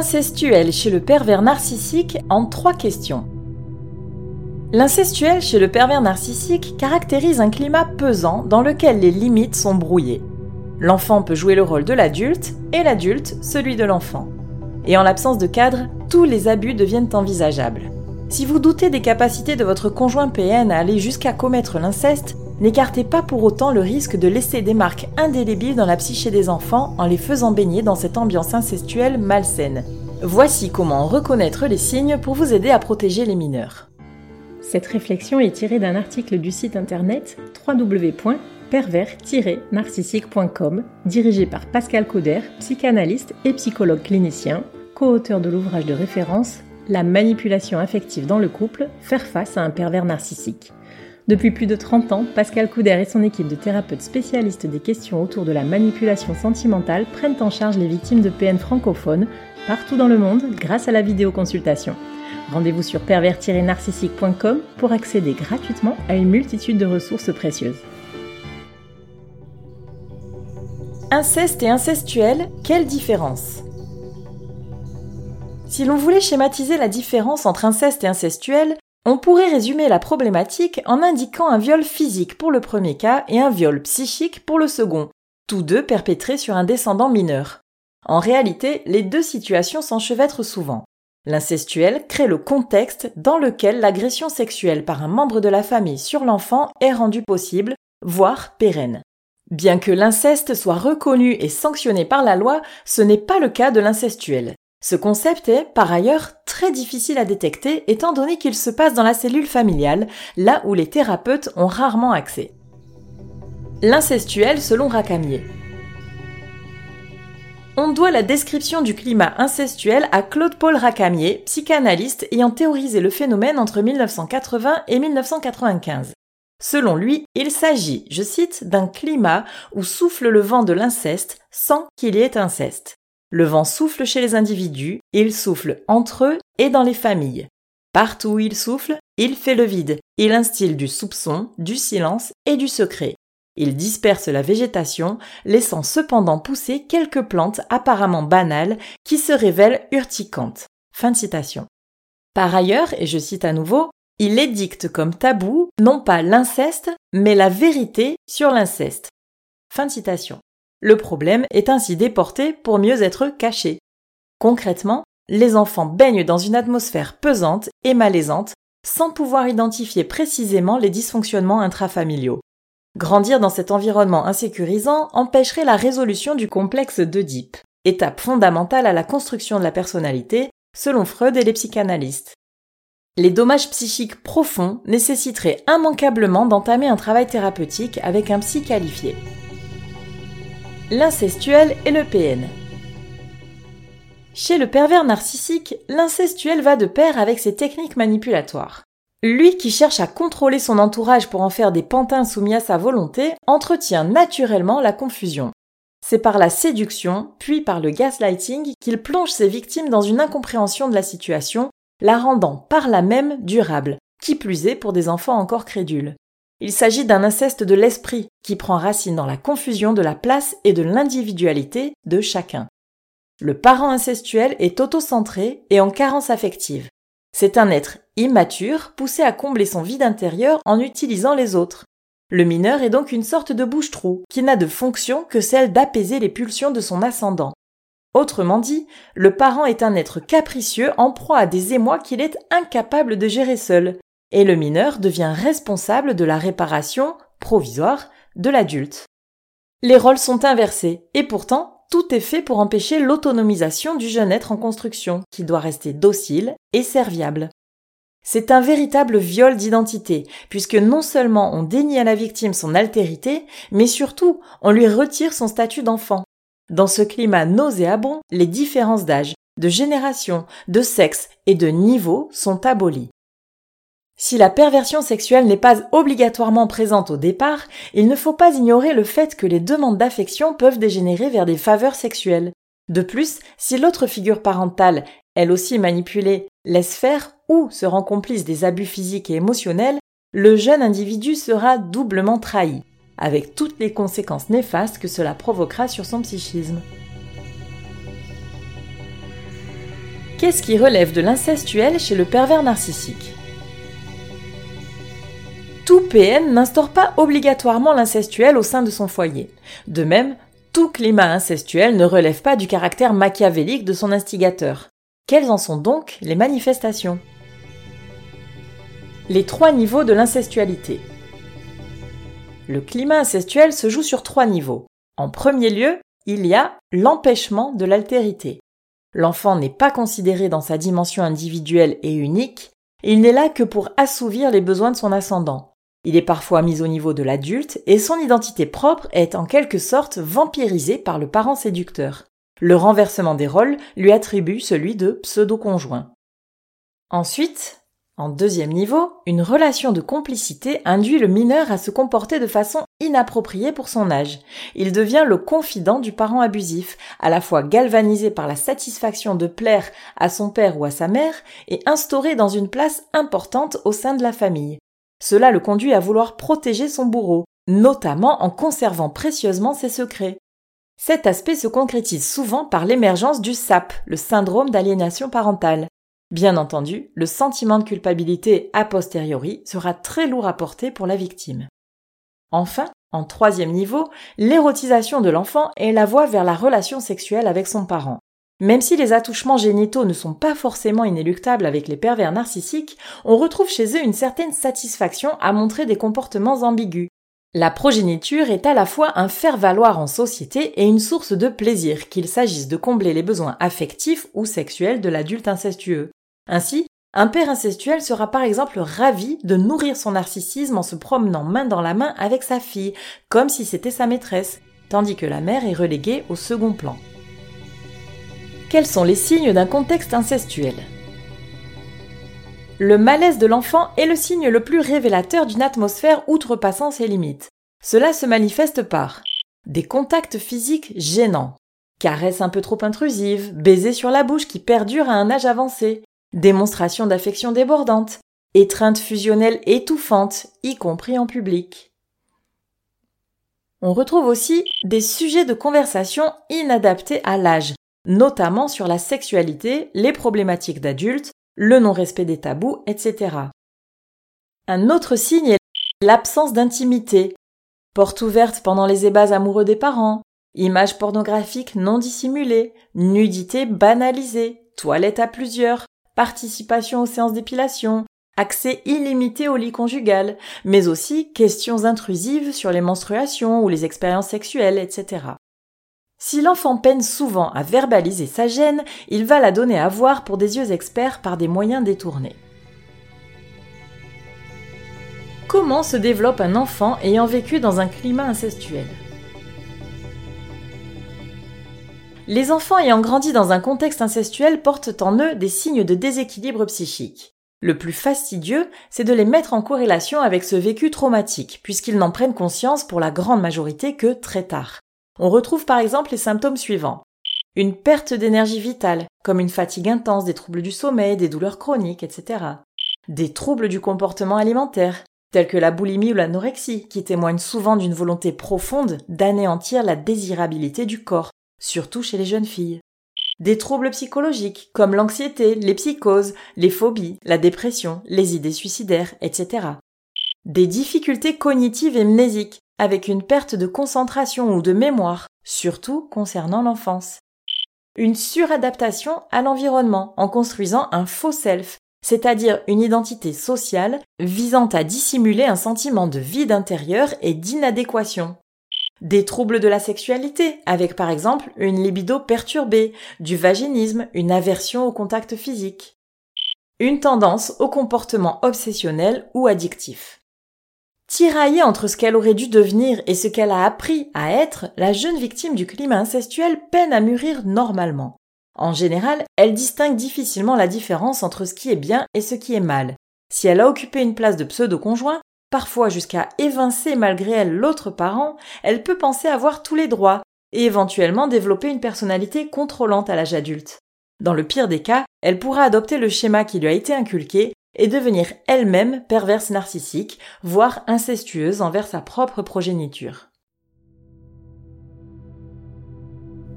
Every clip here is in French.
L'incestuel chez le pervers narcissique en trois questions. L'incestuel chez le pervers narcissique caractérise un climat pesant dans lequel les limites sont brouillées. L'enfant peut jouer le rôle de l'adulte et l'adulte celui de l'enfant. Et en l'absence de cadre, tous les abus deviennent envisageables. Si vous doutez des capacités de votre conjoint PN à aller jusqu'à commettre l'inceste, n'écartez pas pour autant le risque de laisser des marques indélébiles dans la psyché des enfants en les faisant baigner dans cette ambiance incestuelle malsaine. Voici comment reconnaître les signes pour vous aider à protéger les mineurs. Cette réflexion est tirée d'un article du site internet www.pervers-narcissique.com dirigé par Pascal Cauder, psychanalyste et psychologue clinicien, co-auteur de l'ouvrage de référence La manipulation affective dans le couple, faire face à un pervers narcissique. Depuis plus de 30 ans, Pascal Couder et son équipe de thérapeutes spécialistes des questions autour de la manipulation sentimentale prennent en charge les victimes de PN francophones partout dans le monde grâce à la vidéoconsultation. Rendez-vous sur pervers-narcissique.com pour accéder gratuitement à une multitude de ressources précieuses. Inceste et incestuel, quelle différence? Si l'on voulait schématiser la différence entre inceste et incestuel, on pourrait résumer la problématique en indiquant un viol physique pour le premier cas et un viol psychique pour le second, tous deux perpétrés sur un descendant mineur. En réalité, les deux situations s'enchevêtrent souvent. L'incestuel crée le contexte dans lequel l'agression sexuelle par un membre de la famille sur l'enfant est rendue possible, voire pérenne. Bien que l'inceste soit reconnu et sanctionné par la loi, ce n'est pas le cas de l'incestuel. Ce concept est, par ailleurs, très difficile à détecter étant donné qu'il se passe dans la cellule familiale, là où les thérapeutes ont rarement accès. L'incestuel selon Racamier. On doit la description du climat incestuel à Claude-Paul Racamier, psychanalyste ayant théorisé le phénomène entre 1980 et 1995. Selon lui, il s'agit, je cite, d'un climat où souffle le vent de l'inceste sans qu'il y ait inceste. Le vent souffle chez les individus, il souffle entre eux et dans les familles. Partout où il souffle, il fait le vide, il instille du soupçon, du silence et du secret. Il disperse la végétation, laissant cependant pousser quelques plantes apparemment banales qui se révèlent urticantes. Fin de citation. Par ailleurs, et je cite à nouveau, il édicte comme tabou non pas l'inceste, mais la vérité sur l'inceste. Fin de citation. Le problème est ainsi déporté pour mieux être caché. Concrètement, les enfants baignent dans une atmosphère pesante et malaisante sans pouvoir identifier précisément les dysfonctionnements intrafamiliaux. Grandir dans cet environnement insécurisant empêcherait la résolution du complexe d'Oedipe, étape fondamentale à la construction de la personnalité, selon Freud et les psychanalystes. Les dommages psychiques profonds nécessiteraient immanquablement d'entamer un travail thérapeutique avec un psy qualifié l'incestuel et le PN. Chez le pervers narcissique, l'incestuel va de pair avec ses techniques manipulatoires. Lui qui cherche à contrôler son entourage pour en faire des pantins soumis à sa volonté entretient naturellement la confusion. C'est par la séduction, puis par le gaslighting qu'il plonge ses victimes dans une incompréhension de la situation, la rendant par là même durable, qui plus est pour des enfants encore crédules. Il s'agit d'un inceste de l'esprit qui prend racine dans la confusion de la place et de l'individualité de chacun. Le parent incestuel est autocentré et en carence affective. C'est un être immature poussé à combler son vide intérieur en utilisant les autres. Le mineur est donc une sorte de bouche-trou qui n'a de fonction que celle d'apaiser les pulsions de son ascendant. Autrement dit, le parent est un être capricieux en proie à des émois qu'il est incapable de gérer seul, et le mineur devient responsable de la réparation provisoire de l'adulte. Les rôles sont inversés, et pourtant, tout est fait pour empêcher l'autonomisation du jeune être en construction, qui doit rester docile et serviable. C'est un véritable viol d'identité, puisque non seulement on dénie à la victime son altérité, mais surtout on lui retire son statut d'enfant. Dans ce climat nauséabond, les différences d'âge, de génération, de sexe et de niveau sont abolies. Si la perversion sexuelle n'est pas obligatoirement présente au départ, il ne faut pas ignorer le fait que les demandes d'affection peuvent dégénérer vers des faveurs sexuelles. De plus, si l'autre figure parentale, elle aussi manipulée, laisse faire ou se rend complice des abus physiques et émotionnels, le jeune individu sera doublement trahi, avec toutes les conséquences néfastes que cela provoquera sur son psychisme. Qu'est-ce qui relève de l'incestuel chez le pervers narcissique? Tout PN n'instaure pas obligatoirement l'incestuel au sein de son foyer. De même, tout climat incestuel ne relève pas du caractère machiavélique de son instigateur. Quelles en sont donc les manifestations? Les trois niveaux de l'incestualité. Le climat incestuel se joue sur trois niveaux. En premier lieu, il y a l'empêchement de l'altérité. L'enfant n'est pas considéré dans sa dimension individuelle et unique, il n'est là que pour assouvir les besoins de son ascendant. Il est parfois mis au niveau de l'adulte et son identité propre est en quelque sorte vampirisée par le parent séducteur. Le renversement des rôles lui attribue celui de pseudo-conjoint. Ensuite, en deuxième niveau, une relation de complicité induit le mineur à se comporter de façon inappropriée pour son âge. Il devient le confident du parent abusif, à la fois galvanisé par la satisfaction de plaire à son père ou à sa mère et instauré dans une place importante au sein de la famille. Cela le conduit à vouloir protéger son bourreau, notamment en conservant précieusement ses secrets. Cet aspect se concrétise souvent par l'émergence du SAP, le syndrome d'aliénation parentale. Bien entendu, le sentiment de culpabilité a posteriori sera très lourd à porter pour la victime. Enfin, en troisième niveau, l'érotisation de l'enfant est la voie vers la relation sexuelle avec son parent. Même si les attouchements génitaux ne sont pas forcément inéluctables avec les pervers narcissiques, on retrouve chez eux une certaine satisfaction à montrer des comportements ambigus. La progéniture est à la fois un faire-valoir en société et une source de plaisir, qu'il s'agisse de combler les besoins affectifs ou sexuels de l'adulte incestueux. Ainsi, un père incestuel sera par exemple ravi de nourrir son narcissisme en se promenant main dans la main avec sa fille, comme si c'était sa maîtresse, tandis que la mère est reléguée au second plan. Quels sont les signes d'un contexte incestuel? Le malaise de l'enfant est le signe le plus révélateur d'une atmosphère outrepassant ses limites. Cela se manifeste par des contacts physiques gênants, caresses un peu trop intrusives, baisers sur la bouche qui perdurent à un âge avancé, démonstration d'affection débordante, étreinte fusionnelle étouffante, y compris en public. On retrouve aussi des sujets de conversation inadaptés à l'âge, notamment sur la sexualité, les problématiques d'adultes, le non-respect des tabous, etc. Un autre signe est l'absence d'intimité, porte ouverte pendant les ébats amoureux des parents, images pornographiques non dissimulées, nudité banalisée, toilettes à plusieurs, participation aux séances d'épilation, accès illimité au lit conjugal, mais aussi questions intrusives sur les menstruations ou les expériences sexuelles, etc. Si l'enfant peine souvent à verbaliser sa gêne, il va la donner à voir pour des yeux experts par des moyens détournés. Comment se développe un enfant ayant vécu dans un climat incestuel? Les enfants ayant grandi dans un contexte incestuel portent en eux des signes de déséquilibre psychique. Le plus fastidieux, c'est de les mettre en corrélation avec ce vécu traumatique, puisqu'ils n'en prennent conscience pour la grande majorité que très tard. On retrouve par exemple les symptômes suivants. Une perte d'énergie vitale, comme une fatigue intense, des troubles du sommeil, des douleurs chroniques, etc. Des troubles du comportement alimentaire, tels que la boulimie ou l'anorexie, qui témoignent souvent d'une volonté profonde d'anéantir la désirabilité du corps, surtout chez les jeunes filles. Des troubles psychologiques comme l'anxiété, les psychoses, les phobies, la dépression, les idées suicidaires, etc. Des difficultés cognitives et mnésiques avec une perte de concentration ou de mémoire, surtout concernant l'enfance. Une suradaptation à l'environnement en construisant un faux self, c'est-à-dire une identité sociale visant à dissimuler un sentiment de vide intérieur et d'inadéquation, des troubles de la sexualité, avec par exemple une libido perturbée, du vaginisme, une aversion au contact physique. Une tendance au comportement obsessionnel ou addictif. Tiraillée entre ce qu'elle aurait dû devenir et ce qu'elle a appris à être, la jeune victime du climat incestuel peine à mûrir normalement. En général, elle distingue difficilement la différence entre ce qui est bien et ce qui est mal. Si elle a occupé une place de pseudo-conjoint, parfois jusqu'à évincer malgré elle l'autre parent, elle peut penser avoir tous les droits et éventuellement développer une personnalité contrôlante à l'âge adulte. Dans le pire des cas, elle pourra adopter le schéma qui lui a été inculqué et devenir elle-même perverse narcissique, voire incestueuse envers sa propre progéniture.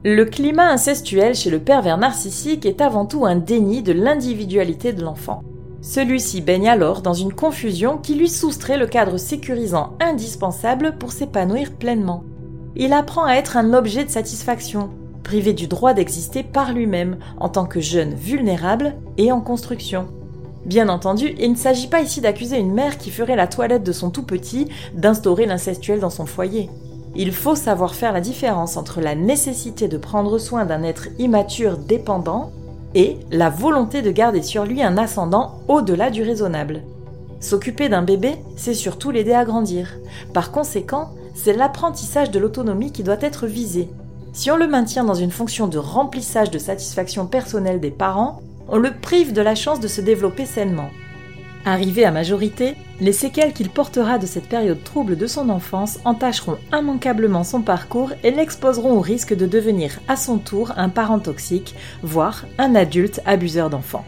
Le climat incestuel chez le pervers narcissique est avant tout un déni de l'individualité de l'enfant. Celui-ci baigne alors dans une confusion qui lui soustrait le cadre sécurisant indispensable pour s'épanouir pleinement. Il apprend à être un objet de satisfaction, privé du droit d'exister par lui-même en tant que jeune vulnérable et en construction. Bien entendu, il ne s'agit pas ici d'accuser une mère qui ferait la toilette de son tout petit d'instaurer l'incestuel dans son foyer. Il faut savoir faire la différence entre la nécessité de prendre soin d'un être immature dépendant et la volonté de garder sur lui un ascendant au-delà du raisonnable. S'occuper d'un bébé, c'est surtout l'aider à grandir. Par conséquent, c'est l'apprentissage de l'autonomie qui doit être visé. Si on le maintient dans une fonction de remplissage de satisfaction personnelle des parents, on le prive de la chance de se développer sainement. Arrivé à majorité, les séquelles qu'il portera de cette période trouble de son enfance entacheront immanquablement son parcours et l'exposeront au risque de devenir à son tour un parent toxique, voire un adulte abuseur d'enfants.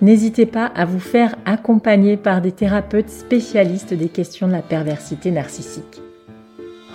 N'hésitez pas à vous faire accompagner par des thérapeutes spécialistes des questions de la perversité narcissique.